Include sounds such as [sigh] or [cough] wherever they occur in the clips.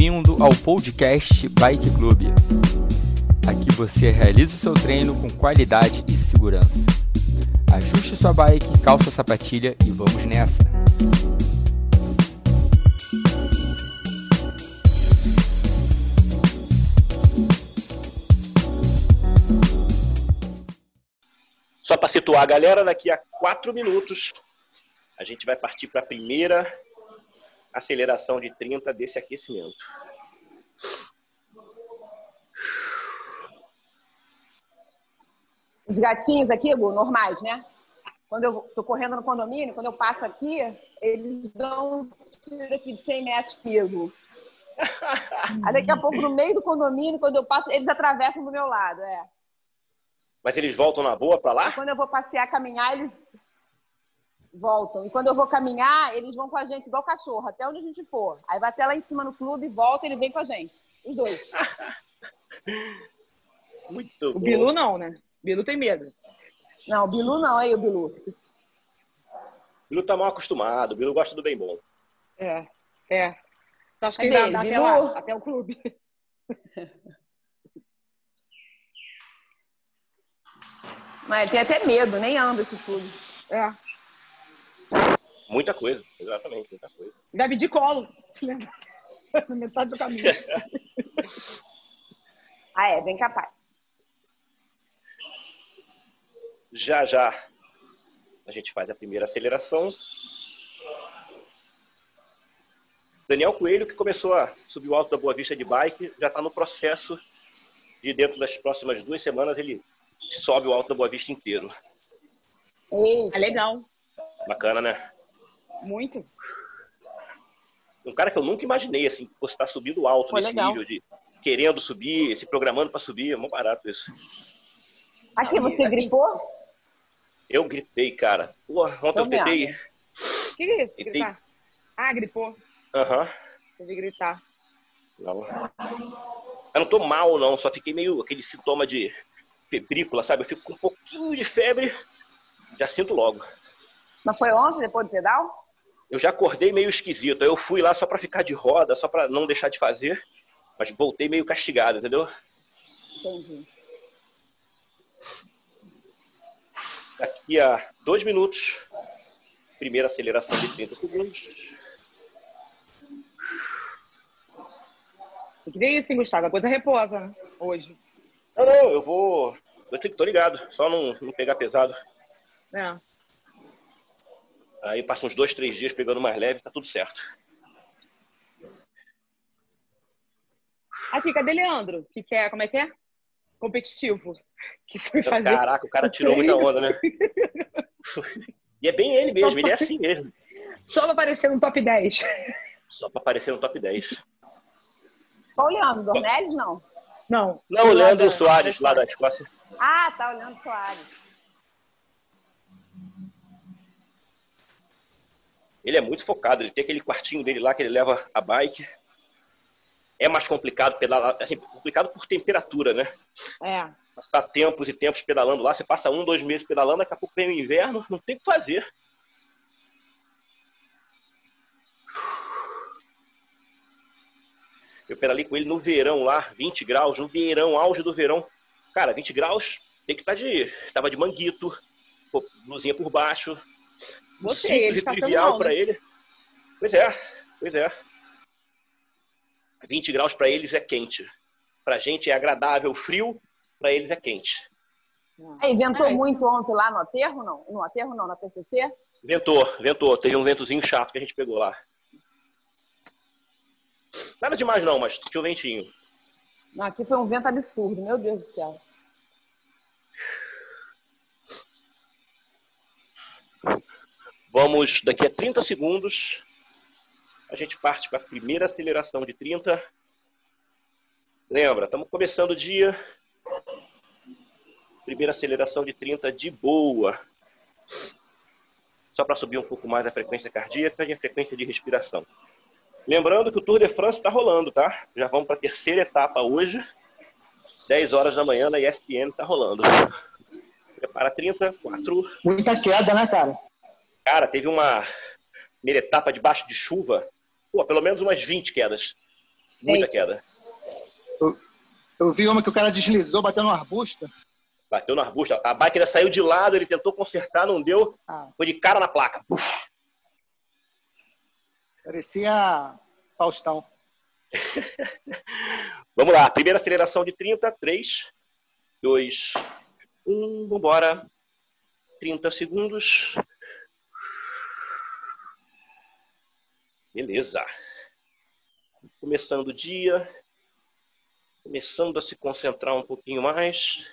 Bem-vindo ao podcast Bike Club. Aqui você realiza o seu treino com qualidade e segurança. Ajuste sua bike, calça a sapatilha e vamos nessa! Só para situar a galera, daqui a quatro minutos a gente vai partir para a primeira aceleração de 30 desse aquecimento. Os gatinhos aqui, Gu, normais, né? Quando eu tô correndo no condomínio, quando eu passo aqui, eles dão um tiro aqui de 100 metros comigo. [laughs] Aí daqui a pouco, no meio do condomínio, quando eu passo, eles atravessam do meu lado, é. Mas eles voltam na boa para lá? E quando eu vou passear, caminhar, eles voltam. E quando eu vou caminhar, eles vão com a gente igual cachorro, até onde a gente for. Aí vai até lá em cima no clube, volta, ele vem com a gente. Os dois. [laughs] Muito O bom. Bilu não, né? O Bilu tem medo. Não, o Bilu não, aí o Bilu. O Bilu tá mal acostumado, o Bilu gosta do bem bom. É, é. Então, acho que ainda dá ele? até lá, até o clube. [laughs] Mas ele tem até medo, nem anda isso tudo. É. Muita coisa, exatamente, muita coisa. Deve de colo. Na [laughs] metade do caminho. [laughs] Ah, é, bem capaz. Já já a gente faz a primeira aceleração. Daniel Coelho, que começou a subir o alto da Boa Vista de bike, já está no processo de dentro das próximas duas semanas ele sobe o alto da Boa Vista inteiro. Ei, É legal. Bacana, né? Muito. Um cara que eu nunca imaginei, assim, que fosse estar subindo alto Pô, nesse legal. nível de querendo subir, se programando para subir, é muito barato isso. aqui você Assim, gripou? Eu gripei, cara. Pô, ontem eu tentei. vendo. O que é isso? Gritar? Ah, gripou. Aham. Teve que gritar. Não. Eu não tô mal, não. Só fiquei meio aquele sintoma de febrícula, sabe? Eu fico com um pouquinho de febre, já sinto logo. Mas foi ontem, depois do pedal? Eu já acordei meio esquisito. Eu fui lá só pra ficar de roda, só pra não deixar de fazer. Mas voltei meio castigado, entendeu? Entendi. Daqui a dois minutos, primeira aceleração de 30 segundos. Tem que ver isso, hein, Gustavo? A coisa reposa, né? Hoje. Não, não, eu vou. Eu tô- tô ligado, só não, não pegar pesado. É. Aí passa uns dois, três dias pegando mais leve, tá tudo certo. Aqui, cadê Leandro? Que quer, como é que é? Competitivo. Que foi fazer. Caraca, o cara tirou muita onda, né? [laughs] E é bem ele mesmo, ele é assim mesmo. Só pra aparecer no top 10. Só pra aparecer no top 10. Qual o Leandro? Dornelles, não? Não. Não, o Leandro Soares, lá da Escócia. Ah, tá, o Leandro Soares. Ele é muito focado, ele tem aquele quartinho dele lá que ele leva a bike. É mais complicado pedalar, assim, complicado por temperatura, né? É. Passar tempos e tempos pedalando lá, você passa um, dois meses pedalando, daqui a pouco vem o inverno, não tem o que fazer. Eu pedalei com ele no verão lá, 20 graus, no verão, auge do verão. Cara, 20 graus, tem que estar de. Tava de manguito, blusinha por baixo. Simples ele e está trivial mal, pra né? ele. Pois é, pois é. 20 graus para eles é quente. Pra gente é agradável, frio, pra eles é quente. Aí, ventou Ai. muito ontem lá no aterro, não? No aterro, não, na PCC? Ventou, ventou. Teve um ventozinho chato que a gente pegou lá. Nada demais não, mas tinha um ventinho. Não, aqui foi um vento absurdo, meu Deus do céu. Vamos, daqui a 30 segundos, a gente parte para a primeira aceleração de 30. Lembra, estamos começando o dia. Primeira aceleração de 30 de boa. Só para subir um pouco mais a frequência cardíaca e a frequência de respiração. Lembrando que o Tour de France está rolando, tá? Já vamos para a terceira etapa hoje. 10 horas da manhã na ESPN está rolando. Prepara 30, 4, Muita queda, né, cara? Cara, teve uma primeira etapa debaixo de chuva, pô, pelo menos umas 20 quedas. Muita queda. Eu, eu vi uma que o cara deslizou, bateu no arbusto. Bateu no arbusto. A bike ainda saiu de lado, ele tentou consertar, não deu. Ah, Foi de cara na placa. Puf. parecia Faustão. [laughs] Vamos lá, primeira aceleração de 30, 3, 2, 1, vambora. 30 segundos. Beleza. Começando o dia. Começando a se concentrar um pouquinho mais.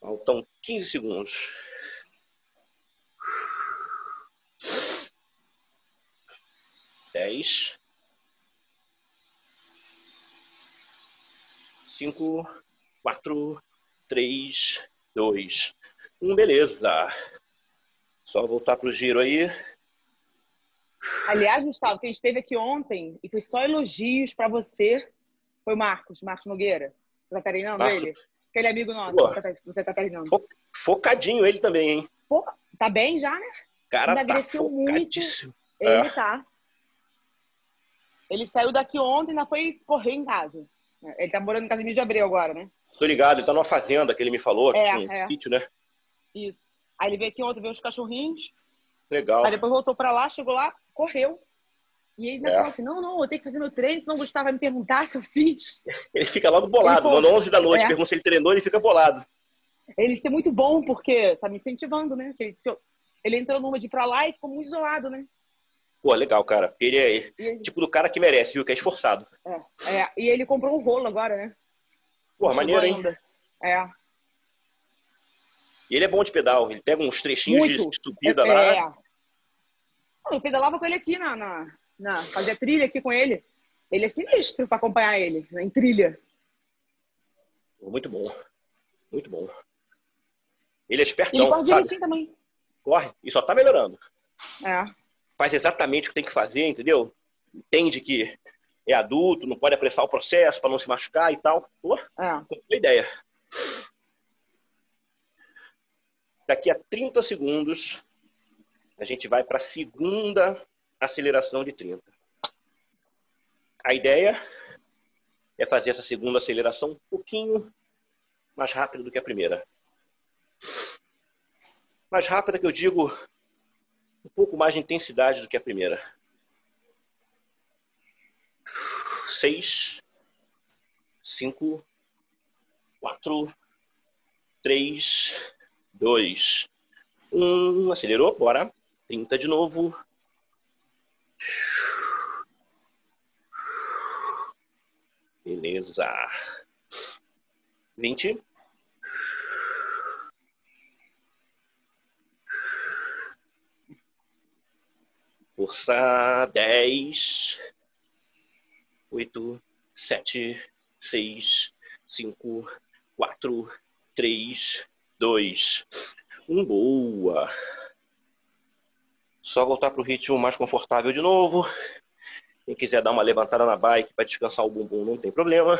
Faltam 15 segundos. Dez. Cinco, quatro, três, dois, um. Beleza. Só voltar pro giro aí. Aliás, Gustavo, quem esteve aqui ontem e foi só elogios pra você foi o Marcos, Marcos Nogueira. Você tá treinando Marcos. ele? Aquele amigo nosso que você tá treinando. Fo- Focadinho ele também, hein? Pô, tá bem já, né? Cara, tá Emagreceu muito. Ele É. tá. Ele saiu daqui ontem e ainda foi correr em casa. Ele tá morando em Casimiro de Abreu agora, né? Tô ligado, ele tá numa fazenda que ele me falou, É, aqui, um é. sítio, né? Isso. Aí ele veio aqui ontem ver os cachorrinhos. Legal. Aí depois voltou pra lá, chegou lá, correu. E ele ainda É. falou assim: não, não, eu tenho que fazer meu treino, senão o Gustavo vai me perguntar se eu fiz. Ele fica logo bolado. Ele, No 11 da noite, é. pergunta se ele treinou, ele fica bolado. Ele isso é muito bom, porque tá me incentivando, né? Ele, ele entrou numa de ir pra lá e ficou muito isolado, né? Pô, legal, cara. Ele é ele- tipo do cara que merece, viu? Que é esforçado. é, é, e ele comprou um rolo agora, né? Pô, maneiro, hein? ainda. É. E ele é bom de pedal. Ele pega uns trechinhos de Muito. subida é. lá. Não, Eu pedalava com ele aqui na, na, na. Fazia trilha aqui com ele. Ele é sinistro pra acompanhar ele, né, em trilha. Muito bom. Muito bom. Ele é E ele espertão, corre sabe? direitinho também. Corre e só tá melhorando. É. Faz exatamente o que tem que fazer, entendeu? Entende que é adulto, não pode apressar o processo para não se machucar e tal. Pô, É. Ideia. Daqui a 30 segundos, a gente vai para a segunda aceleração de 30. A ideia é fazer essa segunda aceleração um pouquinho mais rápido do que a primeira. Mais rápida que eu digo um pouco mais de intensidade do que a primeira. Seis, cinco, quatro, três, dois, um. Acelerou, bora. 30 de novo. Beleza. 20. Força 10, 8, 7, 6, 5, 4, 3, 2, 1. Boa. Só voltar para o ritmo mais confortável de novo. Quem quiser dar uma levantada na bike para descansar o bumbum, não tem problema.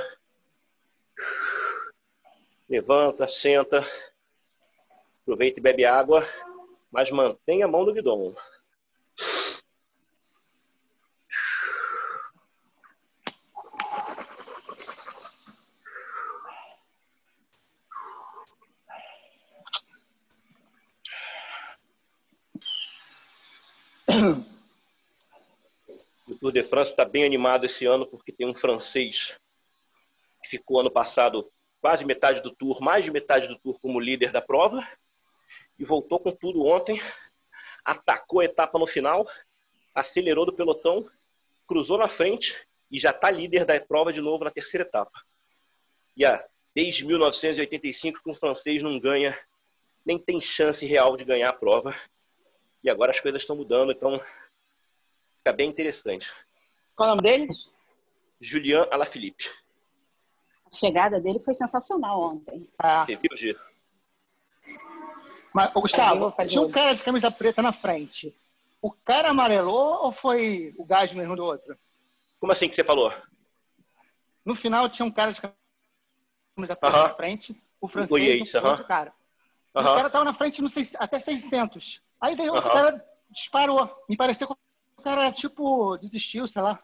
Levanta, senta. Aproveita e bebe água, mas mantenha a mão no guidão. O Tour de France está bem animado esse ano porque tem um francês que ficou ano passado quase metade do Tour, mais de metade do Tour como líder da prova e voltou com tudo ontem, atacou a etapa no final, acelerou do pelotão, cruzou na frente e já está líder da prova de novo na terceira etapa. E a, desde 1985 que um francês não ganha, nem tem chance real de ganhar a prova. E agora as coisas estão mudando, então fica bem interessante. Qual é o nome dele? Julian Alaphilippe. A chegada dele foi sensacional ontem. Ah, Você viu, Giro? mas, ô, Gustavo, se o outro. cara de camisa preta na frente, o cara amarelou ou foi o gás mesmo do outro? Como assim que você falou? No final tinha um cara de camisa preta Aham. na frente, o O francês e o aham. outro cara. E O Aham. cara tava na frente no seis- até 600. Aí veio outro cara, disparou. Me pareceu que o cara, tipo, desistiu, sei lá.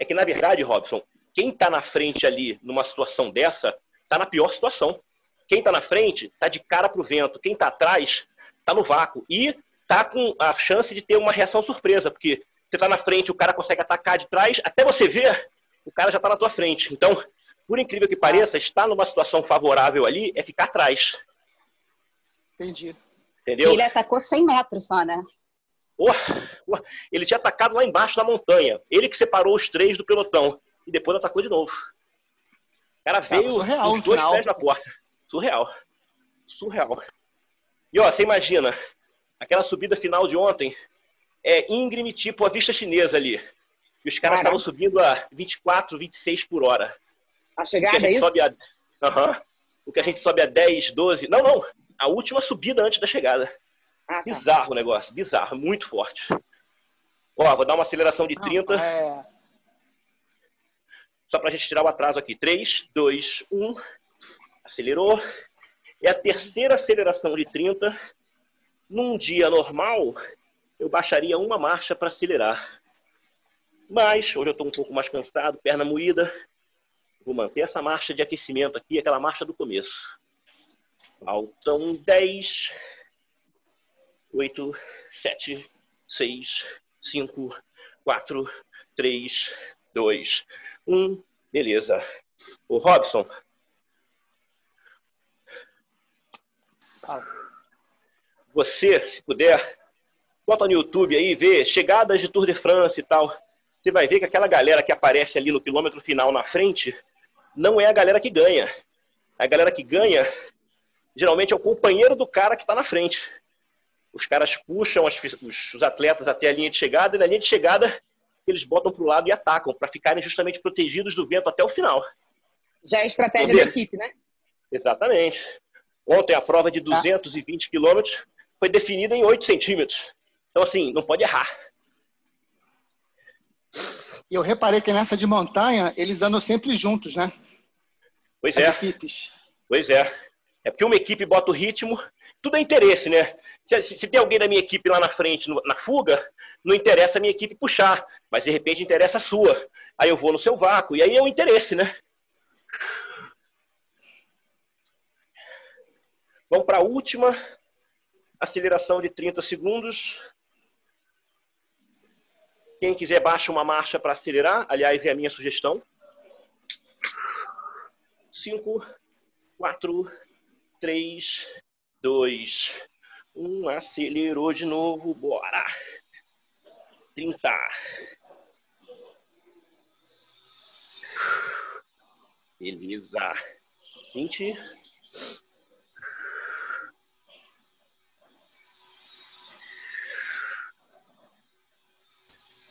É que, na verdade, Robson, quem está na frente ali numa situação dessa, está na pior situação. Quem está na frente está de cara para o vento. Quem está atrás está no vácuo. E está com a chance de ter uma reação surpresa, porque você está na frente, o cara consegue atacar de trás, até você ver, o cara já está na tua frente. Então, por incrível que pareça, estar numa situação favorável ali é ficar atrás. Entendi. Entendeu? Ele atacou 100 metros só, né? Ele tinha atacado lá embaixo da montanha. Ele que separou os três do pelotão. E depois atacou de novo. O cara veio surreal, os dois pés na porta. Surreal. Surreal. E ó, você imagina, aquela subida final de ontem é íngreme tipo a vista chinesa ali. E os caras estavam subindo a 24, 26 por hora. A chegada a é isso? sobe a... Aham. O que a gente sobe a 10, 12. Não, não. A última subida antes da chegada. Ah, tá. Bizarro o negócio, bizarro, muito forte. Ó, vou dar uma aceleração de 30, É, só pra gente tirar o atraso aqui. 3, 2, 1. Acelerou. É a terceira aceleração de 30. Num dia normal, eu baixaria uma marcha para acelerar. Mas hoje eu estou um pouco mais cansado, perna moída. Vou manter essa marcha de aquecimento aqui, aquela marcha do começo. Faltam 10, 8, 7, 6, 5, 4, 3, 2, 1. Beleza. O Robson, você, se puder, bota no YouTube aí, vê chegadas de Tour de France e tal. Você vai ver que aquela galera que aparece ali no quilômetro final na frente não é a galera que ganha. A galera que ganha geralmente é o companheiro do cara que está na frente. Os caras puxam as- os, os atletas até a linha de chegada e na linha de chegada eles botam para o lado e atacam para ficarem justamente protegidos do vento até o final. Já é a estratégia da equipe, né? Exatamente. Ontem a prova de 220 quilômetros foi definida em 8 centímetros. Então, assim, não pode errar. E eu reparei que nessa de montanha, eles andam sempre juntos, né? Pois As é, equipes. pois é. É porque uma equipe bota o ritmo, tudo é interesse, né? Se, se- tem alguém da minha equipe lá na frente, no- na fuga, não interessa a minha equipe puxar, mas de repente interessa a sua. Aí eu vou no seu vácuo, e aí é o interesse, né? Vamos para a última aceleração de 30 segundos. Quem quiser, baixa uma marcha para acelerar. Aliás, é a minha sugestão. 5, 4, 3, 2, 1. Acelerou de novo. Bora. 30. Beleza. 20.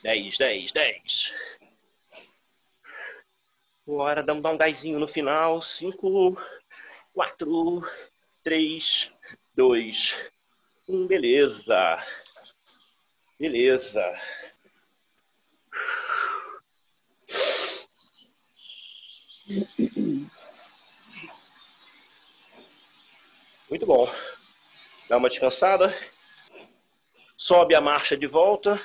Dez, dez, dez. Bora, dar um gásinho no final. Cinco, quatro, três, dois, um. Beleza. Beleza. Muito bom. Dá uma descansada. Sobe a marcha de volta.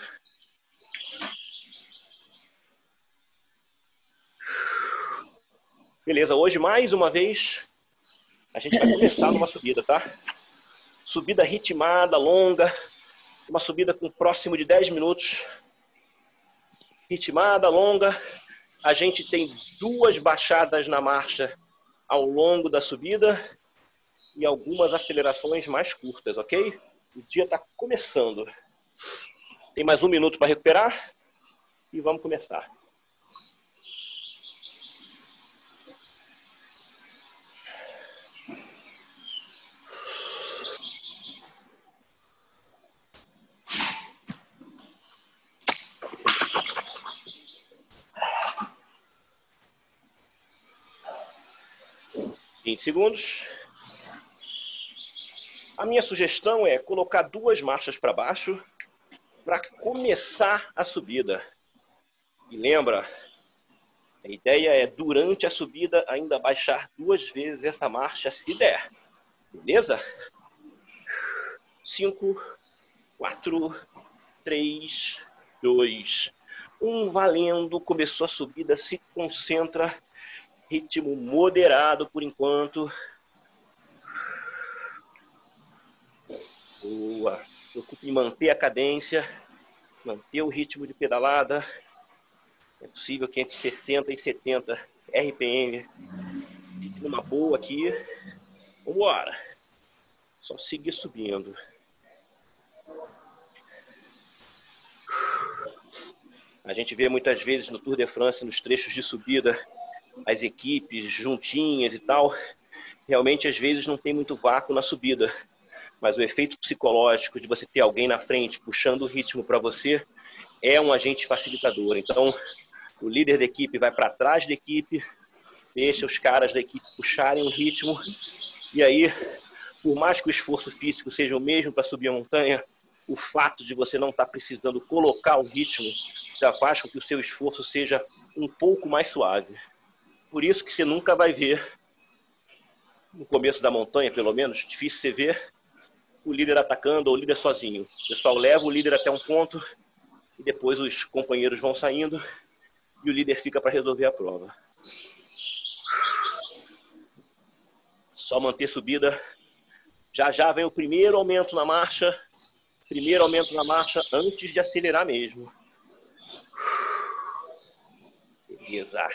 Beleza, hoje mais uma vez a gente vai começar numa subida, tá? Subida ritmada, longa, uma subida com próximo de 10 minutos. Ritmada, longa. A gente tem duas baixadas na marcha ao longo da subida e algumas acelerações mais curtas, ok? O dia está começando. Tem mais um minuto para recuperar e vamos começar. Vinte segundos. A minha sugestão é colocar duas marchas para baixo para começar a subida. E lembra, a ideia é durante a subida ainda baixar duas vezes essa marcha se der. Beleza? Cinco, quatro, três, dois, Um valendo, começou a subida, se concentra, ritmo moderado por enquanto. Boa. Preocupe em manter a cadência, manter o ritmo de pedalada. É possível que entre 60 e 70 RPM. Fique numa boa aqui. Vambora. Só seguir subindo. A gente vê muitas vezes no Tour de France, nos trechos de subida, as equipes juntinhas e tal. Realmente, às vezes, não tem muito vácuo na subida. Mas o efeito psicológico de você ter alguém na frente puxando o ritmo para você é um agente facilitador. Então, o líder da equipe vai para trás da equipe, deixa os caras da equipe puxarem o ritmo. E aí, por mais que o esforço físico seja o mesmo para subir a montanha, o fato de você não estar tá precisando colocar o ritmo já faz com que o seu esforço seja um pouco mais suave. Por isso que você nunca vai ver, no começo da montanha pelo menos, difícil você ver o líder atacando ou o líder sozinho. O pessoal leva o líder até um ponto e depois os companheiros vão saindo e o líder fica para resolver a prova. Só manter subida. Já já vem o primeiro aumento na marcha Primeiro aumento na marcha antes de acelerar mesmo. Beleza.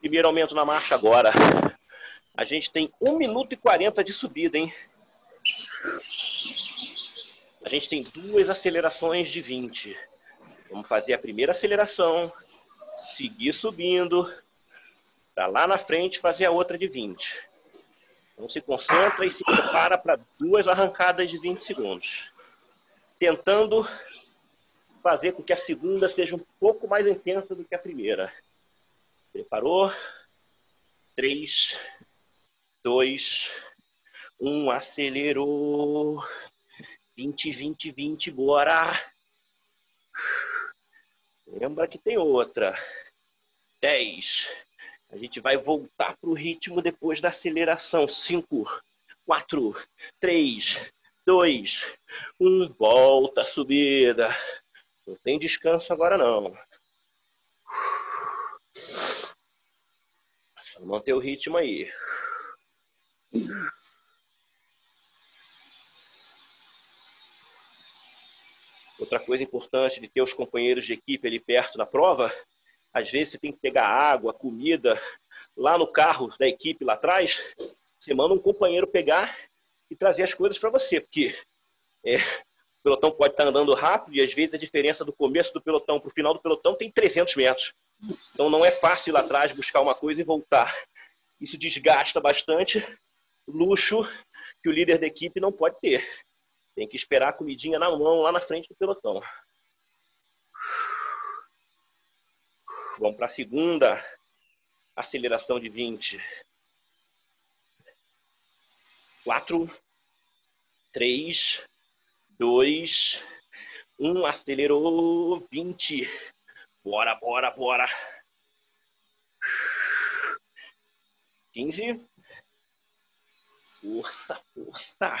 Primeiro aumento na marcha agora. A gente tem 1 minuto e 40 de subida, hein? A gente tem duas acelerações de 20. Vamos fazer a primeira aceleração, seguir subindo, para lá na frente fazer a outra de 20. Então se concentra e se prepara para duas arrancadas de 20 segundos. Tentando fazer com que a segunda seja um pouco mais intensa do que a primeira. Preparou? 3, 2, 1, acelerou. 20, 20, 20, bora! Lembra que tem outra. 10, a gente vai voltar para o ritmo depois da aceleração. 5, 4, 3, 2, 1. Volta a subida. Não tem descanso agora não. Só manter o ritmo aí. Outra coisa importante de ter os companheiros de equipe ali perto da prova às vezes você tem que pegar água, comida lá no carro da equipe lá atrás. Você manda um companheiro pegar e trazer as coisas para você, porque é, pelotão pode estar andando rápido e às vezes a diferença do começo do pelotão para o final do pelotão tem 300 metros. Então não é fácil ir lá atrás buscar uma coisa e voltar. Isso desgasta bastante. Luxo que o líder da equipe não pode ter. Tem que esperar a comidinha na mão lá na frente do pelotão. Vamos para a segunda aceleração de 20. 4, 3, 2, 1. Acelerou. 20. Bora, bora, bora. 15. Força, força.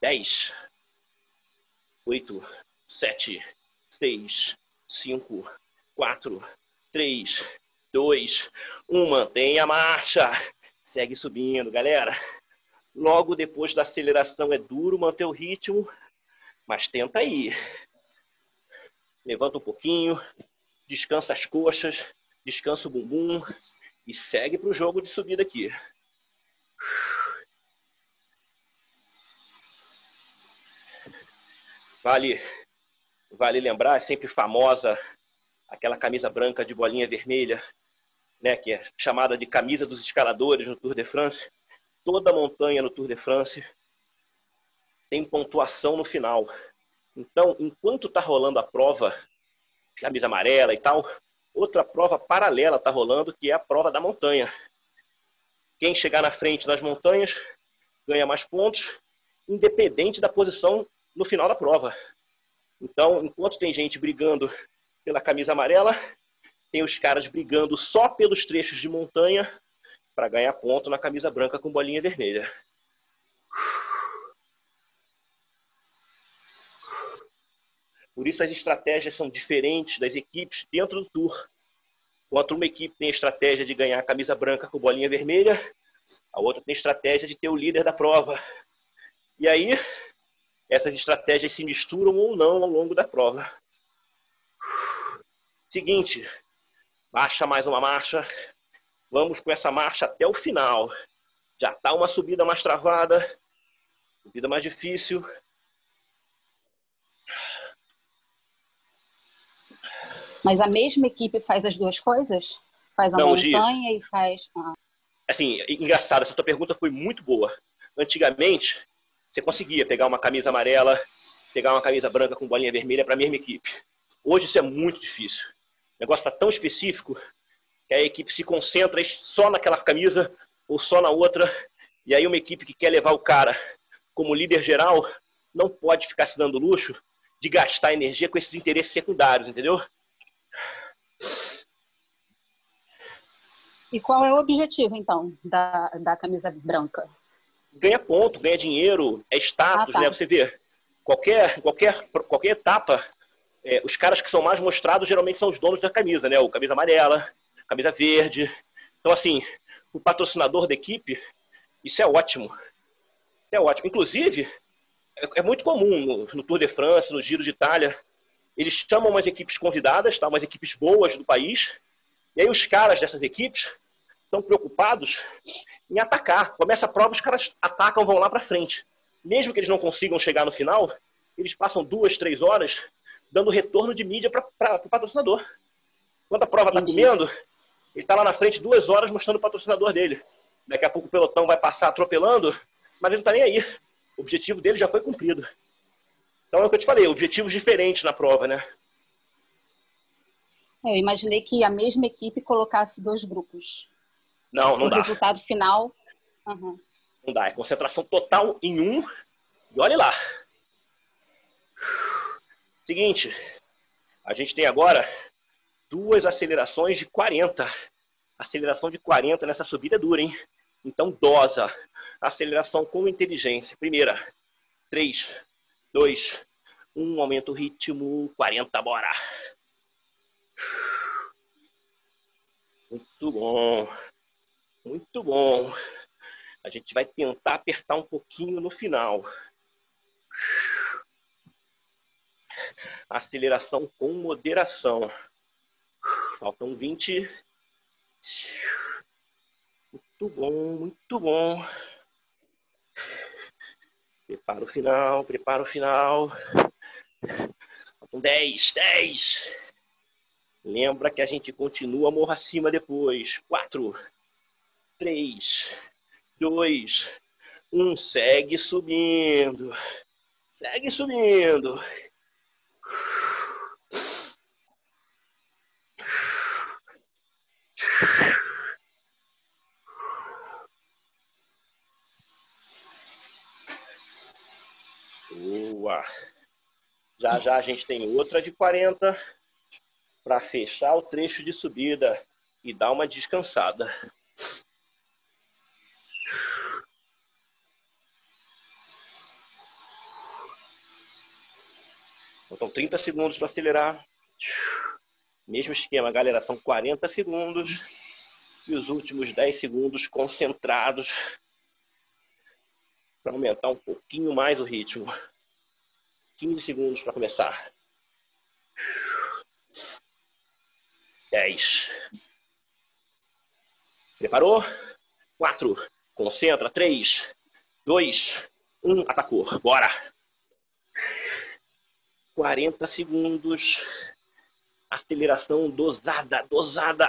10. 8, 7, 6, 5, 4, 3, 2, 1. Mantenha a marcha. Segue subindo, galera. Logo depois da aceleração é duro manter o ritmo, mas tenta aí. Levanta um pouquinho, descansa as coxas, descansa o bumbum e segue para o jogo de subida aqui. Vale, vale lembrar, é sempre famosa aquela camisa branca de bolinha vermelha, né, que é chamada de camisa dos escaladores no Tour de France. Toda montanha no Tour de France tem pontuação no final. Então, enquanto está rolando a prova, camisa amarela e tal, outra prova paralela está rolando, que é a prova da montanha. Quem chegar na frente das montanhas ganha mais pontos, independente da posição no final da prova. Então, enquanto tem gente brigando pela camisa amarela, tem os caras brigando só pelos trechos de montanha para ganhar ponto na camisa branca com bolinha vermelha. Por isso as estratégias são diferentes das equipes dentro do tour. Enquanto uma equipe tem a estratégia de ganhar a camisa branca com bolinha vermelha, a outra tem a estratégia de ter o líder da prova. E aí, essas estratégias se misturam ou não ao longo da prova. Seguinte, baixa mais uma marcha. Vamos com essa marcha até o final. Já está uma subida mais travada, subida mais difícil. Mas a mesma equipe faz as duas coisas? Faz a Não, montanha Gi. e faz. Ah, Assim, engraçado, essa tua pergunta foi muito boa. Antigamente, você conseguia pegar uma camisa amarela, pegar uma camisa branca com bolinha vermelha para a mesma equipe. Hoje isso é muito difícil. O negócio está tão específico que a equipe se concentra só naquela camisa ou só na outra. E aí uma equipe que quer levar o cara como líder geral não pode ficar se dando luxo de gastar energia com esses interesses secundários, entendeu? E qual é o objetivo, então, da, da camisa branca? ganha ponto, ganha dinheiro, é status, Ah, tá. né? Você vê, qualquer, qualquer, qualquer etapa, é, os caras que são mais mostrados geralmente são os donos da camisa, né? O camisa amarela, camisa verde. Então, assim, o patrocinador da equipe, isso é ótimo. É ótimo. Inclusive, é, é muito comum no, no Tour de France, no Giro de Itália, eles chamam umas equipes convidadas, tá? umas equipes boas do país, e aí os caras dessas equipes estão preocupados em atacar. Começa a prova, os caras atacam, vão lá para frente. Mesmo que eles não consigam chegar no final, eles passam duas, três horas dando retorno de mídia para o patrocinador. Quando a prova está comendo, ele está lá na frente duas horas mostrando o patrocinador dele. Daqui a pouco o pelotão vai passar atropelando, mas ele não está nem aí. O objetivo dele já foi cumprido. Então é o que eu te falei, objetivos diferentes na prova, né? Eu imaginei que a mesma equipe colocasse dois grupos. Não, não o dá. resultado final. Aham. Não dá. É concentração total em um. E olhe lá. Seguinte. A gente tem agora duas acelerações de 40. Aceleração de 40 nessa subida é dura, hein? Então, dosa. Aceleração com inteligência. Primeira. 3, 2, 1. Aumenta o ritmo. 40, bora. Muito bom. Muito bom. A gente vai tentar apertar um pouquinho no final. Aceleração com moderação. Faltam 20. Muito bom, muito bom. Prepara o final, prepara o final. Faltam 10, 10. Lembra que a gente continua morro acima depois. 4, 3, 2, 1. Segue subindo. Segue subindo. Boa. Já já a gente tem outra de 40 para fechar o trecho de subida e dar uma descansada. Faltam 30 segundos para acelerar. Mesmo esquema, galera, são 40 segundos e os últimos 10 segundos concentrados para aumentar um pouquinho mais o ritmo. 15 segundos para começar. 10. Preparou? 4. Concentra. 3, 2, 1. Atacou. Bora. 40 segundos. Aceleração dosada, dosada.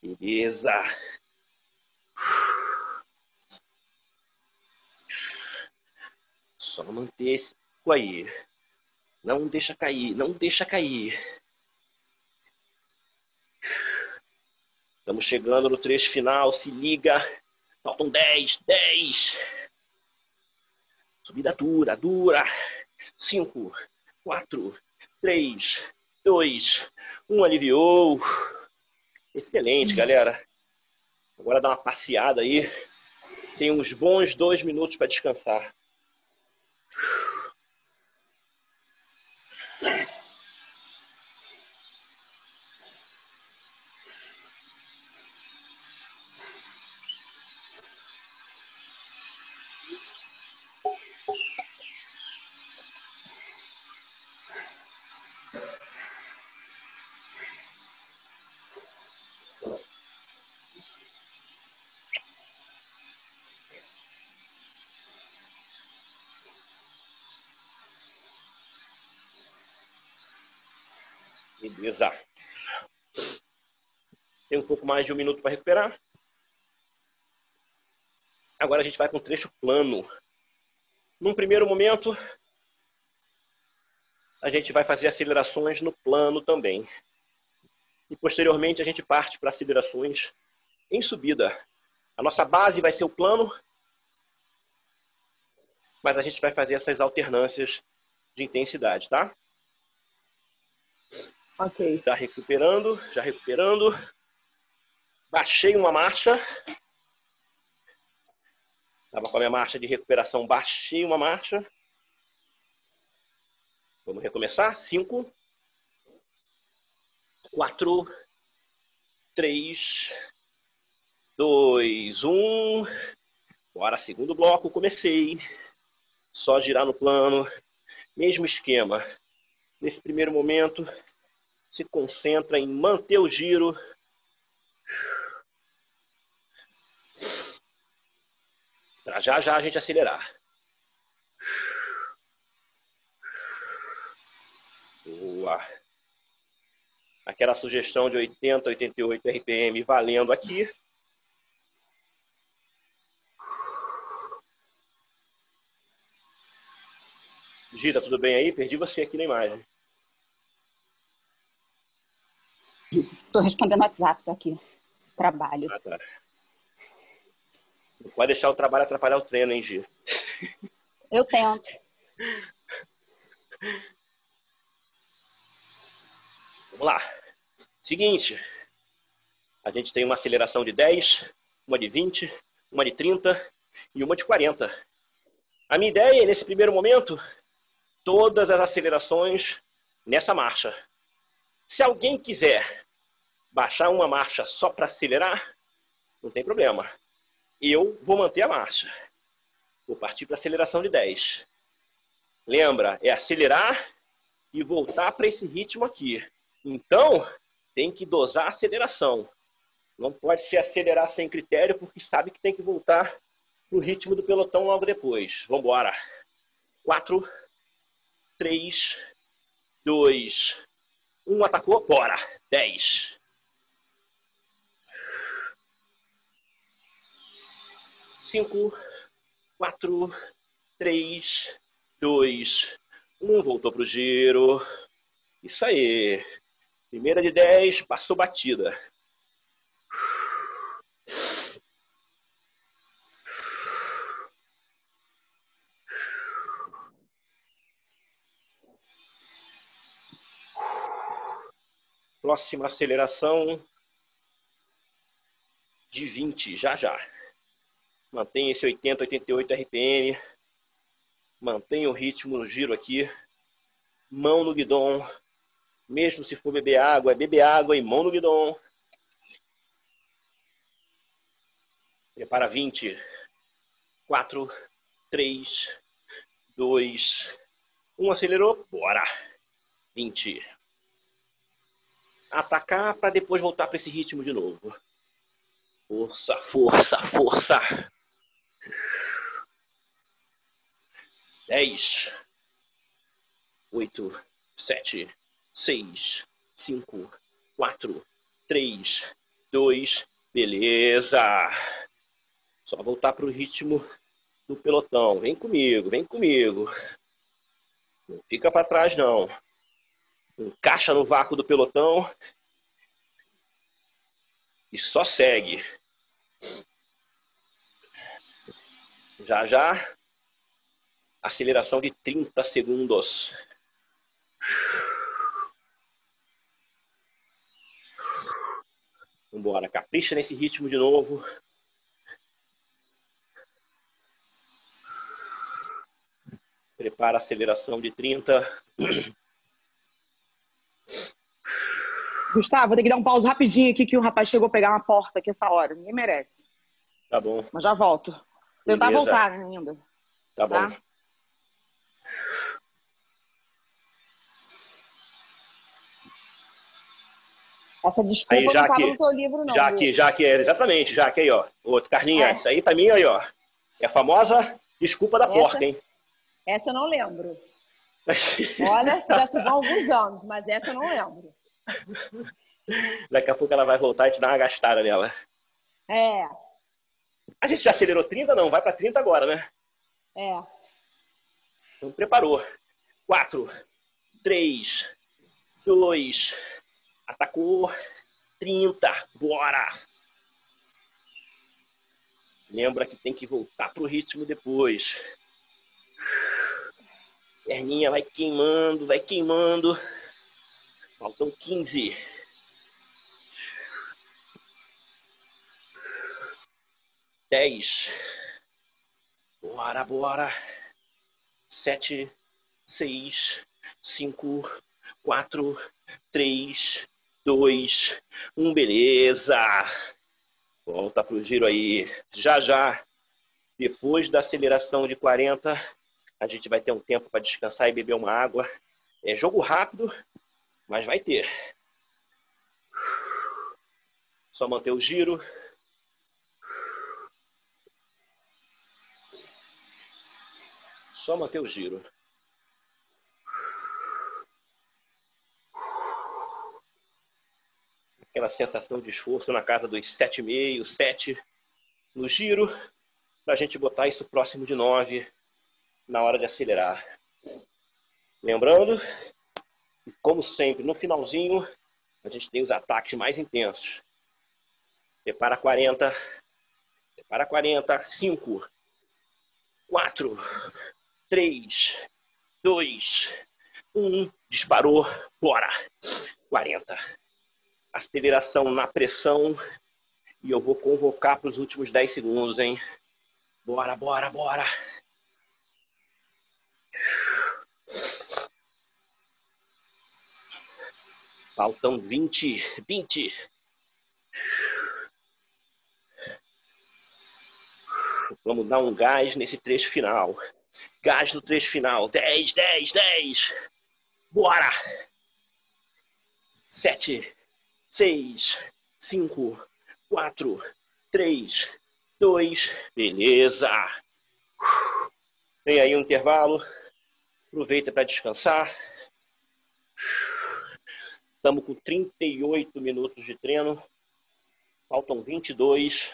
Beleza. Só manter esse pico aí. Não deixa cair, não deixa cair. Estamos chegando no trecho final, se liga. Faltam 10, 10. Subida dura, dura. 5, 4, 3, 2, 1. Aliviou. Excelente, galera. Agora dá uma passeada aí. Tem uns bons dois minutos para descansar. Exato. Tem um pouco mais de um minuto para recuperar. Agora a gente vai com o trecho plano. Num primeiro momento, a gente vai fazer acelerações no plano também. E posteriormente a gente parte para acelerações em subida. A nossa base vai ser o plano, mas a gente vai fazer essas alternâncias de intensidade, tá? Ok. Já recuperando, já recuperando. Baixei uma marcha. Estava com a minha marcha de recuperação, baixei uma marcha. Vamos recomeçar. Cinco, quatro, três, dois, um. Bora, segundo bloco, comecei. Só girar no plano. Mesmo esquema. Nesse primeiro momento, se concentra em manter o giro. Para já já a gente acelerar. Boa. Aquela sugestão de 80, 88 RPM valendo aqui. Gira, tudo bem aí? Perdi você aqui na imagem. Estou respondendo WhatsApp, aqui. Trabalho. Ah, tá. Não pode deixar o trabalho atrapalhar o treino, hein, Gi? Eu tento. Vamos lá. Seguinte. A gente tem uma aceleração de 10, uma de 20, uma de 30 e uma de 40. A minha ideia, nesse primeiro momento, todas as acelerações nessa marcha. Se alguém quiser baixar uma marcha só para acelerar, não tem problema. Eu vou manter a marcha. Vou partir para aceleração de 10. Lembra, é acelerar e voltar para esse ritmo aqui. Então, tem que dosar a aceleração. Não pode se acelerar sem critério, porque sabe que tem que voltar para o ritmo do pelotão logo depois. Vamos embora. 4, 3, 2, 1, atacou, bora. 10. Cinco, quatro, três, dois, um. Voltou pro giro. Isso aí. Primeira de 10, passou batida. Próxima aceleração de 20, já já. Mantenha esse 80, 88 RPM. Mantenha o ritmo no giro aqui. Mão no guidão. Mesmo se for beber água, é beber água e mão no guidão. Prepara 20. 4, 3, 2, 1. Acelerou. Bora. 20 atacar para depois voltar para esse ritmo de novo. Força, força, força. 10, 8, 7, 6, 5, 4, 3, 2, beleza. Só voltar para o ritmo do pelotão. Vem comigo, vem comigo. Não fica para trás, não encaixa no vácuo do pelotão e só segue. Já já, aceleração de 30 segundos. Vambora, capricha nesse ritmo de novo. Prepara a aceleração de 30. Gustavo, vou ter que dar um pause rapidinho aqui que o rapaz chegou a pegar uma porta aqui essa hora. Ninguém merece. Tá bom. Mas já volto. Tentar Beleza. voltar ainda. Tá bom. Tá? Essa desculpa Aí, não já tava que- no teu livro, não. Já Lu. que, já que, exatamente, já que aí, ó. Outro, Carlinha, É. isso aí pra mim aí, ó. É a famosa desculpa da Essa? porta, hein? Essa eu não lembro. [laughs] Olha, já se vão alguns anos, mas essa eu não lembro. Daqui a pouco ela vai voltar e te dar uma gastada nela. É, A gente já acelerou 30, não? Vai pra 30 agora, né? é. Então preparou. 4, 3, 2, atacou. 30, bora! Lembra que tem que voltar pro ritmo depois. Perninha vai queimando, vai queimando. Faltam 15. Dez. Bora, bora. Sete, seis, cinco, quatro, três, dois, um. Beleza. Volta pro giro aí. Já, já. Depois da aceleração de 40, a gente vai ter um tempo para descansar e beber uma água. É jogo rápido, mas vai ter. Só manter o giro. Só manter o giro. Aquela sensação de esforço na casa dos 7,5, 7 no giro, para a gente botar isso próximo de 9 na hora de acelerar. Lembrando, como sempre, no finalzinho, a gente tem os ataques mais intensos. Prepara 40. Prepara 40. 5, 4, 3, 2, 1. Disparou. Bora. 40. Aceleração na pressão. E eu vou convocar para os últimos 10 segundos, hein? Bora, bora, bora. Faltam 20, 20. Vamos dar um gás nesse trecho final. Gás no trecho final. 10, 10, 10. Bora! 7, 6, 5, 4, 3, 2. Beleza. Tem aí um intervalo. Aproveita para descansar. Estamos com 38 minutos de treino. Faltam 22.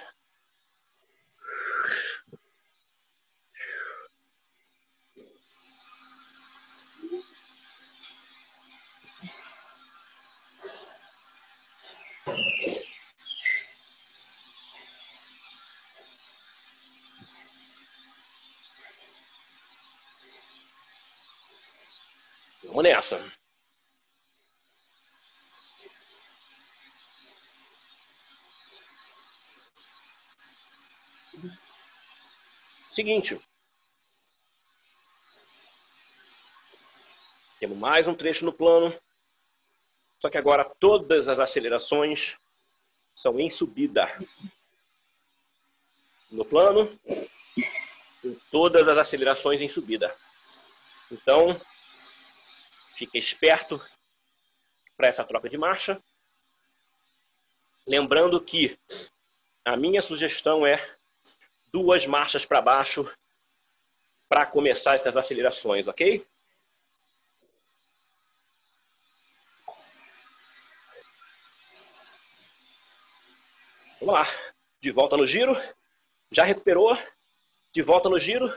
Vamos nessa. Seguinte. Temos mais um trecho no plano. Só que agora todas as acelerações são em subida. No plano, todas as acelerações em subida. Então, fique esperto para essa troca de marcha. Lembrando que a minha sugestão é duas marchas para baixo para começar essas acelerações, ok? Vamos lá. De volta no giro. Já recuperou. De volta no giro.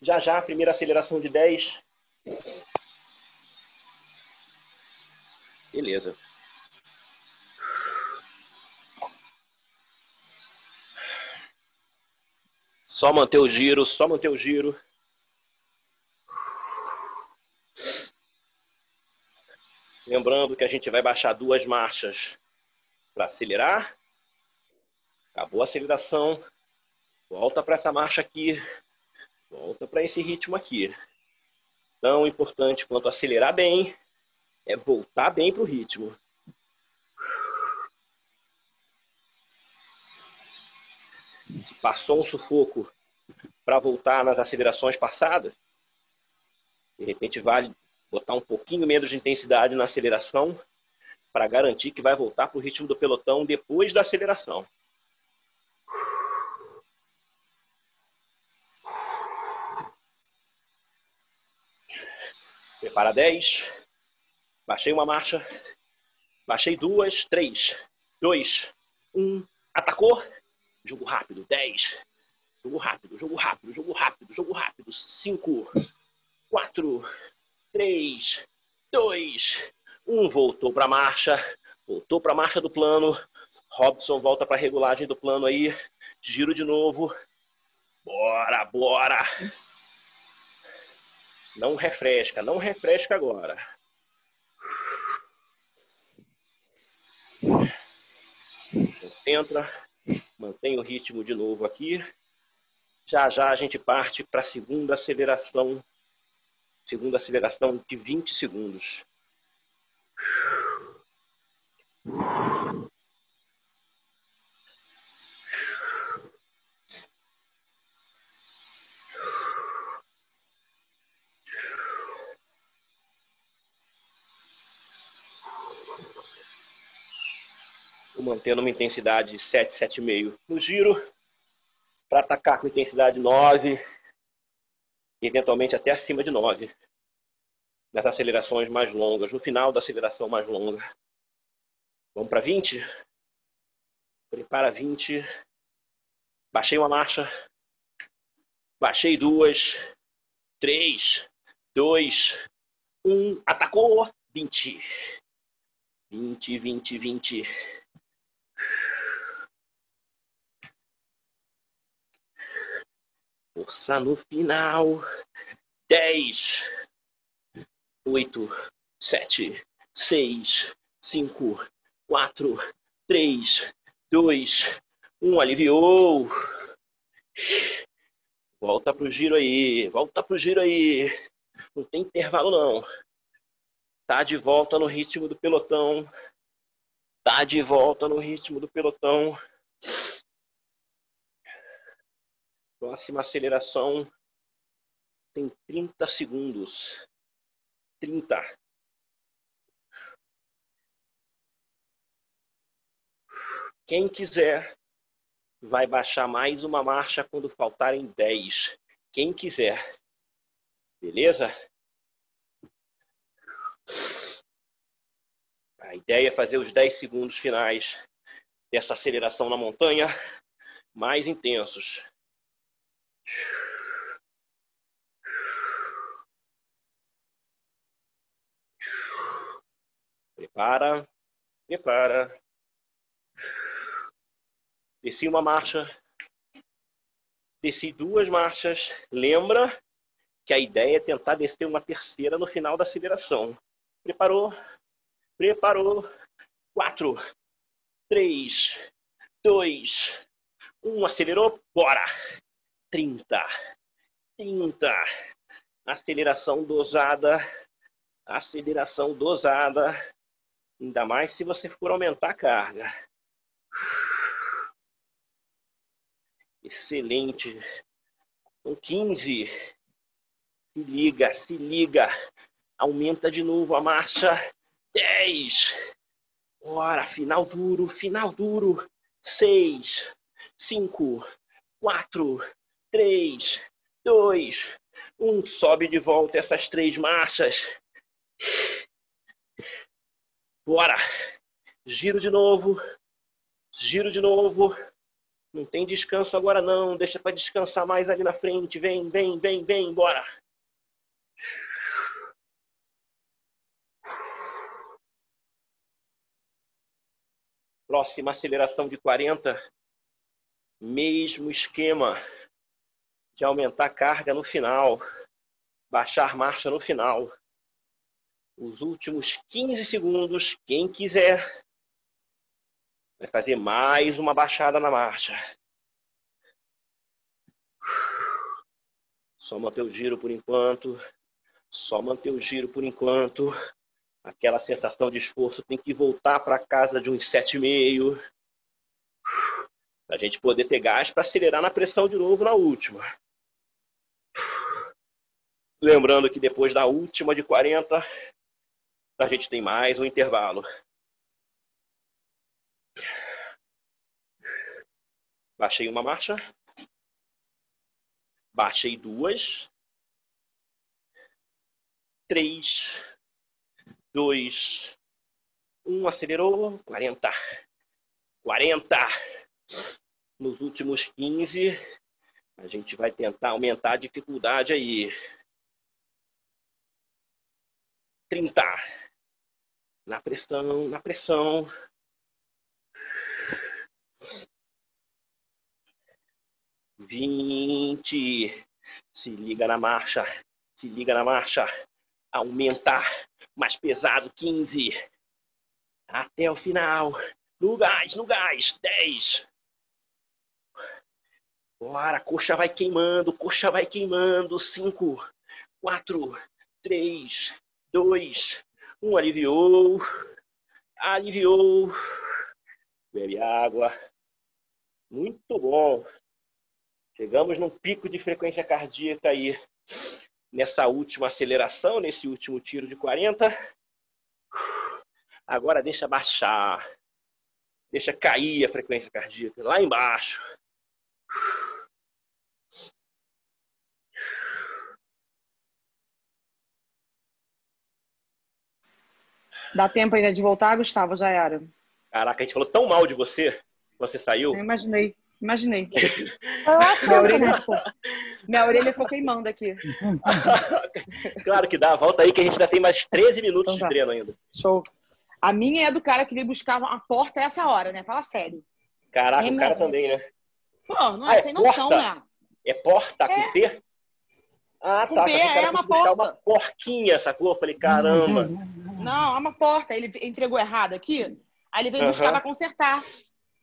Já já, primeira aceleração de 10. Beleza. Só manter o giro, só manter o giro. Lembrando que a gente vai baixar duas marchas para acelerar. Acabou a aceleração. Volta para essa marcha aqui. Volta para esse ritmo aqui. Tão importante quanto acelerar bem é voltar bem para o ritmo. Se passou um sufoco para voltar nas acelerações passadas, de repente vale botar um pouquinho menos de intensidade na aceleração para garantir que vai voltar para o ritmo do pelotão depois da aceleração. Prepara 10. Baixei uma marcha. Baixei duas, três, dois, um. Atacou. Jogo rápido, dez. Jogo rápido, jogo rápido, jogo rápido, jogo rápido. Cinco, quatro, três, dois, um. Voltou para a marcha. Voltou para a marcha do plano. Robson volta para a regulagem do plano aí. Giro de novo. Bora, bora. Não refresca, não refresca agora. Concentra, mantém o ritmo de novo aqui. Já já a gente parte para a segunda aceleração. Segunda aceleração de 20 segundos. Mantendo uma intensidade 7, 7,5 no giro, para atacar com intensidade 9, eventualmente até acima de 9, nas acelerações mais longas, no final da aceleração mais longa. Vamos para 20? Prepara 20. Baixei uma marcha. Baixei duas. Três. Dois. Um. Atacou. 20. 20, 20, 20. Força no final. 10, 8, 7, 6, 5, 4, 3, 2, 1. Aliviou. Volta pro giro aí. Volta pro giro aí. Não tem intervalo, não. Tá de volta no ritmo do pelotão. Tá de volta no ritmo do pelotão. Próxima aceleração tem 30 segundos. 30. Quem quiser vai baixar mais uma marcha quando faltarem 10. Quem quiser. Beleza? A ideia é fazer os 10 segundos finais dessa aceleração na montanha mais intensos. Prepara, prepara. Desci uma marcha. Desci duas marchas. Lembra que a ideia é tentar descer uma terceira no final da aceleração. Preparou? Preparou. Quatro, três, dois, um. Acelerou. Bora! 30, 30. Aceleração dosada, aceleração dosada. Ainda mais se você for aumentar a carga. Excelente. Com 15. Se liga, se liga. Aumenta de novo a marcha. 10. Bora, final duro, final duro. 6, 5, 4, 3, 2, 1. Sobe de volta essas três marchas. Bora. Giro de novo. Giro de novo. Não tem descanso agora não. Deixa para descansar mais ali na frente. Vem, vem, vem, vem. Bora. Próxima aceleração de 40. Mesmo esquema de aumentar carga no final, baixar marcha no final. Os últimos 15 segundos, quem quiser, vai fazer mais uma baixada na marcha. Só manter o giro por enquanto. Só manter o giro por enquanto. Aquela sensação de esforço tem que voltar para casa de uns 7,5. Para a gente poder ter gás para acelerar na pressão de novo na última. Lembrando que depois da última de 40, a gente tem mais um intervalo. Baixei uma marcha. Baixei duas. Três. Dois. Um acelerou, 40. 40. Nos últimos 15, a gente vai tentar aumentar a dificuldade aí. 30. Na pressão, na pressão. Vinte. Se liga na marcha. Se liga na marcha. Aumentar. Mais pesado. Quinze. Até o final. No gás, no gás. Dez. Bora, coxa vai queimando, coxa vai queimando. Cinco, quatro, três, dois, um. Aliviou, aliviou. Bebe água. Muito bom. Chegamos num pico de frequência cardíaca aí nessa última aceleração, nesse último tiro de 40. Agora deixa baixar. Deixa cair a frequência cardíaca lá embaixo. Dá tempo ainda de voltar, Gustavo? Já era. Caraca, a gente falou tão mal de você. Você saiu? Eu imaginei. Imaginei. minha, orelha ficou, minha orelha ficou queimando aqui. [laughs] claro que dá. Volta aí que a gente ainda tem mais 13 minutos então, de tá. treino ainda. Show. A minha é do cara que veio buscar a porta essa hora, né? Fala sério. Caraca, é o cara também, né? Pô, não é ah, sem é noção, né? É porta com é. T? Ah, tá. P é uma porta. uma porquinha, sacou? Eu falei, caramba. [laughs] Não, é uma porta. Ele entregou errado aqui. Aí ele veio uhum. buscar pra consertar.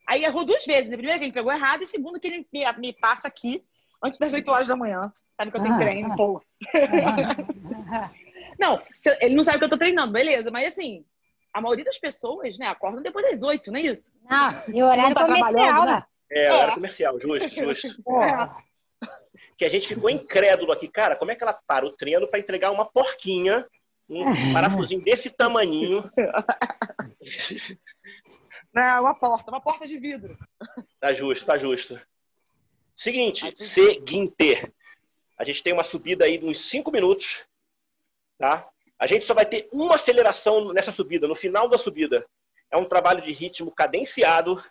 Aí errou duas vezes. Né? Primeiro que ele pegou errado e segundo que ele me, me passa aqui antes das 8 horas da manhã. Sabe que eu tenho ah. treino, pô. [laughs] não, ele não sabe que eu tô treinando, beleza. Mas assim, a maioria das pessoas, né, acordam depois das 8, não é isso? Não, e horário tá comercial, né? É, horário é. comercial, justo, [laughs] justo. Que a gente ficou incrédulo aqui, cara, como é que ela para o treino para entregar uma porquinha, um parafusinho desse tamaninho. [laughs] Não, é uma porta, uma porta de vidro. Tá justo, tá justo. Seguinte, seguinte. A gente tem uma subida aí de uns 5 minutos, tá? A gente só vai ter uma aceleração nessa subida, no final da subida. É um trabalho de ritmo cadenciado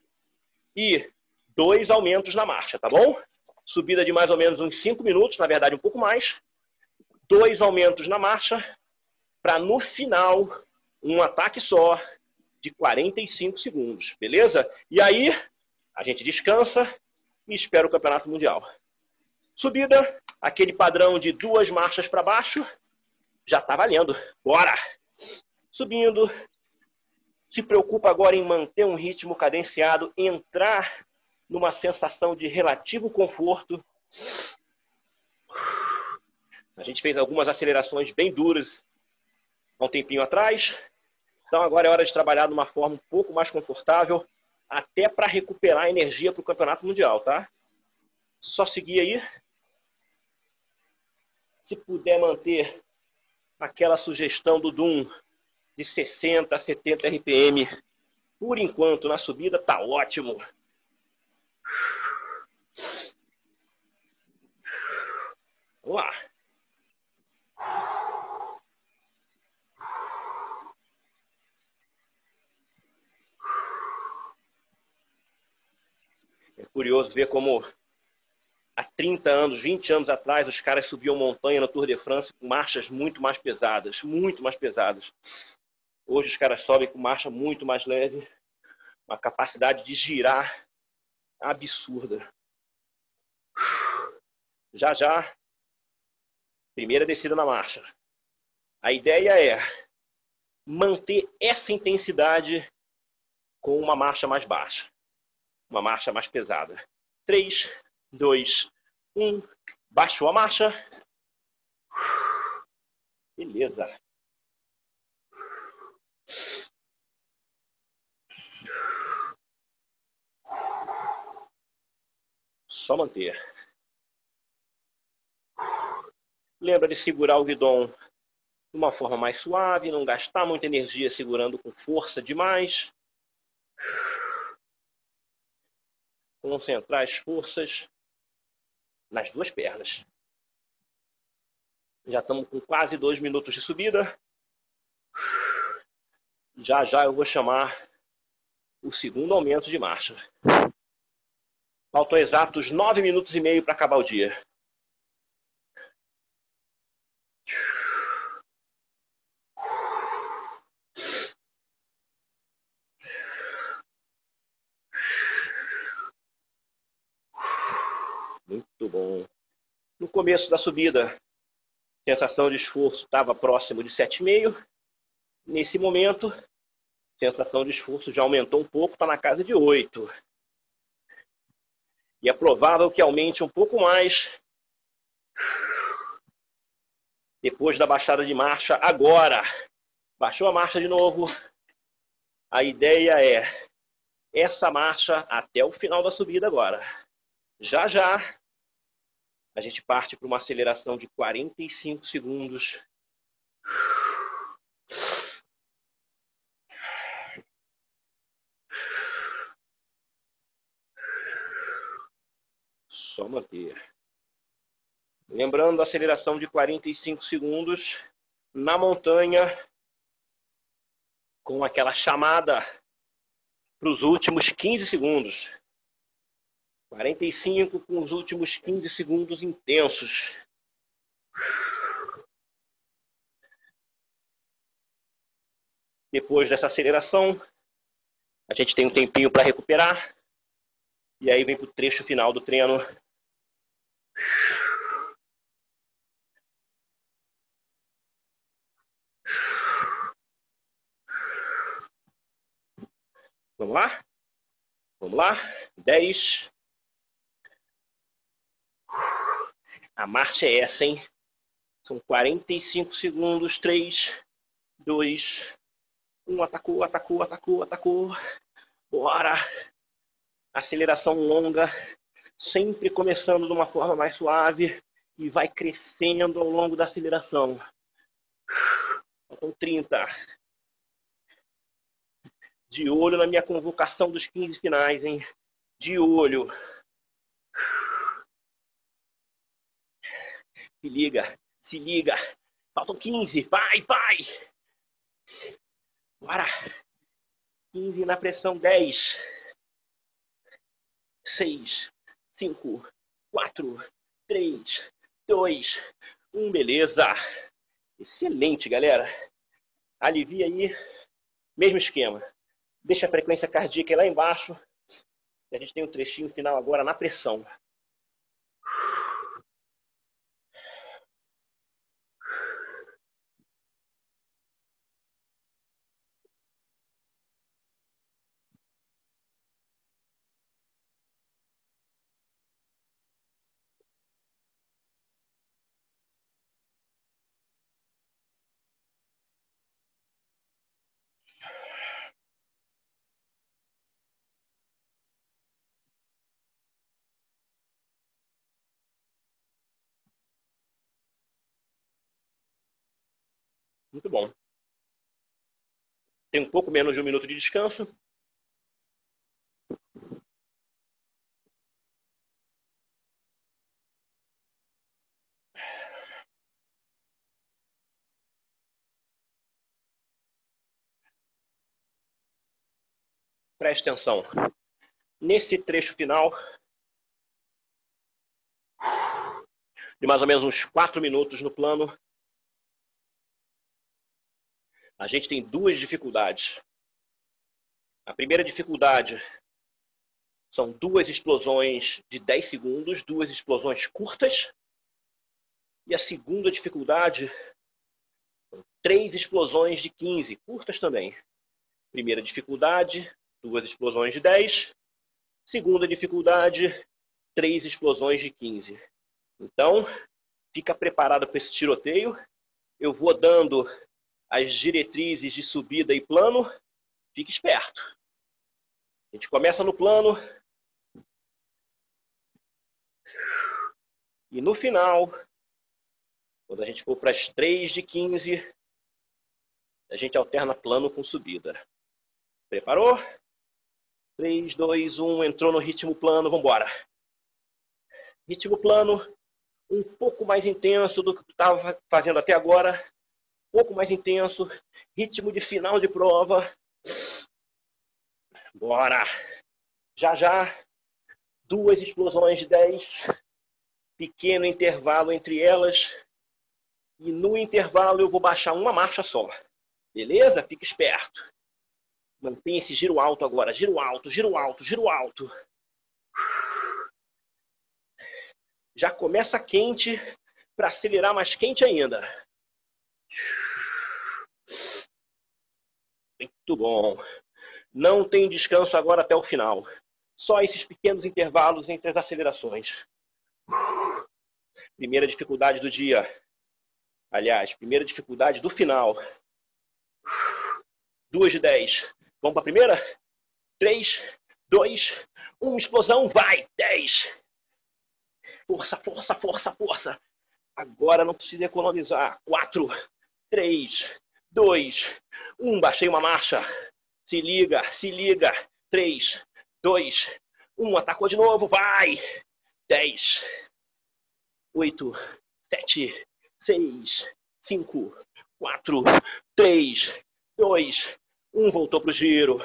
e dois aumentos na marcha, tá bom? Subida de mais ou menos uns 5 minutos, na verdade um pouco mais. Dois aumentos na marcha, para no final, um ataque só de 45 segundos, beleza? E aí, a gente descansa e espera o Campeonato Mundial. Subida, aquele padrão de duas marchas para baixo, já está valendo. Bora! Subindo. Se preocupa agora em manter um ritmo cadenciado, entrar numa sensação de relativo conforto. A gente fez algumas acelerações bem duras há um tempinho atrás. Então agora é hora de trabalhar de uma forma um pouco mais confortável, até para recuperar energia para o campeonato mundial, tá? Só seguir aí. Se puder manter aquela sugestão do Doom de 60 a 70 RPM por enquanto na subida, tá ótimo. Vamos lá. Curioso ver como há 30 anos, 20 anos atrás, os caras subiam montanha no Tour de France com marchas muito mais pesadas, muito mais pesadas. Hoje os caras sobem com marcha muito mais leve, uma capacidade de girar absurda. Já já, primeira descida na marcha. A ideia é manter essa intensidade com uma marcha mais baixa uma marcha mais pesada. 3, 2, 1. Baixou a marcha. Beleza. Só manter. Lembra de segurar o guidão de uma forma mais suave, não gastar muita energia segurando com força demais concentrar as forças nas duas pernas. Já estamos com quase dois minutos de subida. Já já eu vou chamar o segundo aumento de marcha. Faltam exatos nove minutos e meio para acabar o dia. Muito bom. No começo da subida, sensação de esforço estava próximo de 7,5. Nesse momento, sensação de esforço já aumentou um pouco, está na casa de 8. E é provável que aumente um pouco mais depois da baixada de marcha agora. Baixou a marcha de novo. A ideia é essa marcha até o final da subida agora. Já já a gente parte para uma aceleração de 45 segundos. Só manter. Lembrando a aceleração de 45 segundos na montanha com aquela chamada para os últimos 15 segundos. 45 com os últimos 15 segundos intensos. Depois dessa aceleração, a gente tem um tempinho para recuperar. E aí vem para o trecho final do treino. Vamos lá? Vamos lá? 10, A marcha é essa, hein? São 45 segundos. 3, 2, 1. Atacou, atacou, atacou, atacou. Bora! Aceleração longa, sempre começando de uma forma mais suave e vai crescendo ao longo da aceleração. Faltam 30. De olho na minha convocação dos 15 finais, hein? De olho. Se liga, se liga. Faltam 15. Vai, vai. Bora. 15 na pressão. 10. 6, 5, 4, 3, 2, 1. Beleza. Excelente, galera. Alivia aí. Mesmo esquema. Deixa a frequência cardíaca lá embaixo. E a gente tem um trechinho final agora na pressão. Muito bom. Tem um pouco menos de um minuto de descanso. Preste atenção. Nesse trecho final, de mais ou menos uns quatro minutos no plano, a gente tem duas dificuldades. A primeira dificuldade são duas explosões de 10 segundos, duas explosões curtas. E a segunda dificuldade são três explosões de 15, curtas também. Primeira dificuldade, duas explosões de 10. Segunda dificuldade, três explosões de 15. Então, fica preparado para esse tiroteio. Eu vou dando as diretrizes de subida e plano, fique esperto. A gente começa no plano. E no final, quando a gente for para as 3 de 15, a gente alterna plano com subida. Preparou? 3, 2, 1, entrou no ritmo plano, vamos embora. Ritmo plano, um pouco mais intenso do que estava fazendo até agora pouco mais intenso, ritmo de final de prova. Bora! Já já, duas explosões de 10, pequeno intervalo entre elas, e no intervalo eu vou baixar uma marcha só. Beleza? Fica esperto. Mantém esse giro alto agora. Giro alto, giro alto, giro alto. Já começa quente para acelerar mais quente ainda. Muito bom. Não tem descanso agora até o final. Só esses pequenos intervalos entre as acelerações. Primeira dificuldade do dia. Aliás, primeira dificuldade do final. Duas de dez. Vamos para a primeira? Três, dois, um, explosão, vai! Dez. Força, força, força, força. Agora não precisa economizar. Quatro, três, dois, um. Baixei uma marcha. Se liga, se liga. Três, dois, um. Atacou de novo, vai! Dez, oito, sete, seis, cinco, quatro, três, dois, um. Voltou pro giro.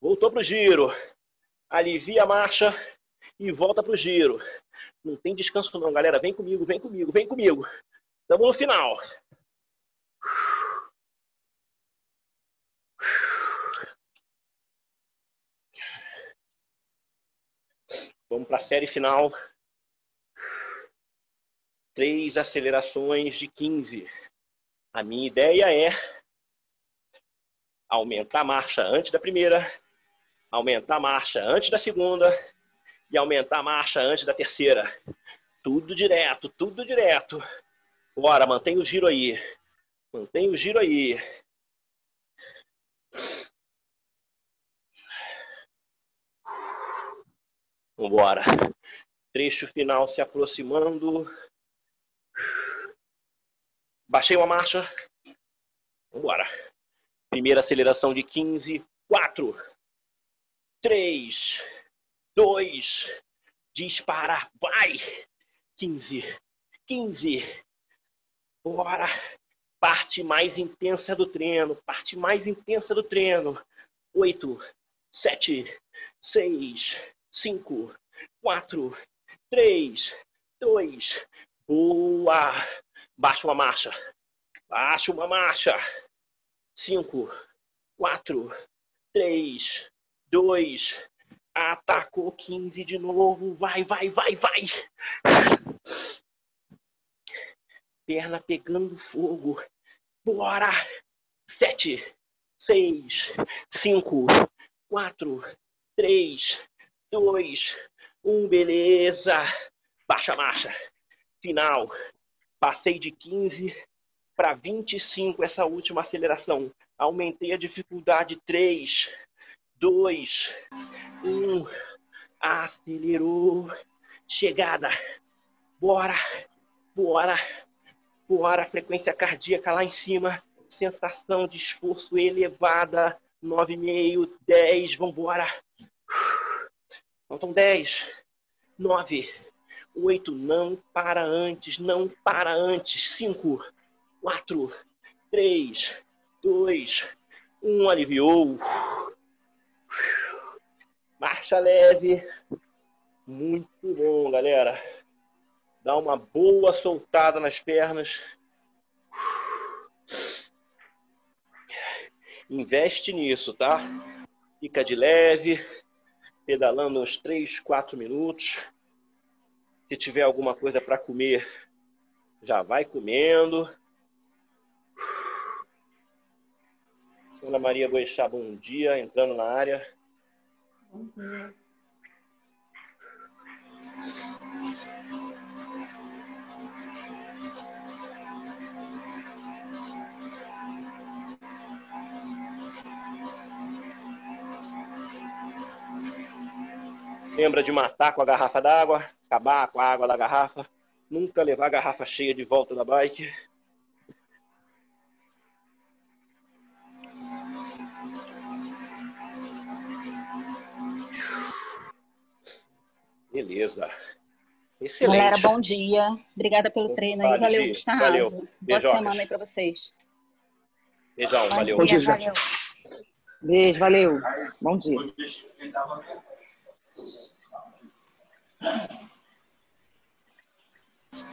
Voltou pro giro. Alivia a marcha e volta pro giro. Não tem descanso não, galera. Vem comigo, vem comigo, vem comigo. Estamos no final. Vamos para a série final. Três acelerações de 15. A minha ideia é aumentar a marcha antes da primeira, aumentar a marcha antes da segunda e aumentar a marcha antes da terceira. Tudo direto, tudo direto. Bora, mantém o giro aí. Mantém o giro aí. Vambora. Trecho final se aproximando. Baixei uma marcha. Vambora. Primeira aceleração de 15. 4, 3, 2, dispara, vai! 15, 15. Bora! Parte mais intensa do treino, parte mais intensa do treino. 8, 7, 6, 5, 4, 3, 2, boa! Baixa uma marcha, baixa uma marcha. 5, 4, 3, 2, atacou 15 de novo, vai, vai, vai, vai. Perna pegando fogo, bora. 7, 6, 5, 4, 3, 2, 1, beleza. Baixa marcha. Final. Passei de 15 para 25 essa última aceleração. Aumentei a dificuldade 3, 2, 1. Acelerou. Chegada. Bora. Bora. Bora. Frequência cardíaca lá em cima. Sensação de esforço elevada. 9,5, 10. Vambora. Faltam 10, 9, 8. Não para antes. Não para antes. 5, 4, 3, 2, 1. Aliviou. Marcha leve. Muito bom, galera. Dá uma boa soltada nas pernas. Investe nisso, tá? Fica de leve, pedalando uns 3, 4 minutos. Se tiver alguma coisa para comer, já vai comendo. Ana Maria Boixá, bom dia, entrando na área. Uhum. Lembra de matar com a garrafa d'água, acabar com a água da garrafa, nunca levar a garrafa cheia de volta da bike. Beleza. Excelente. Galera, bom dia. Obrigada pelo treino aí. Valeu, Gustavo. Valeu. Boa semana aí para vocês. Beijão, valeu. Bom dia, valeu. Beijo, valeu. Bom dia.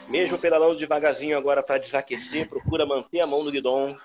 Mesmo pedalando devagarzinho agora para desaquecer, procura manter a mão no guidão.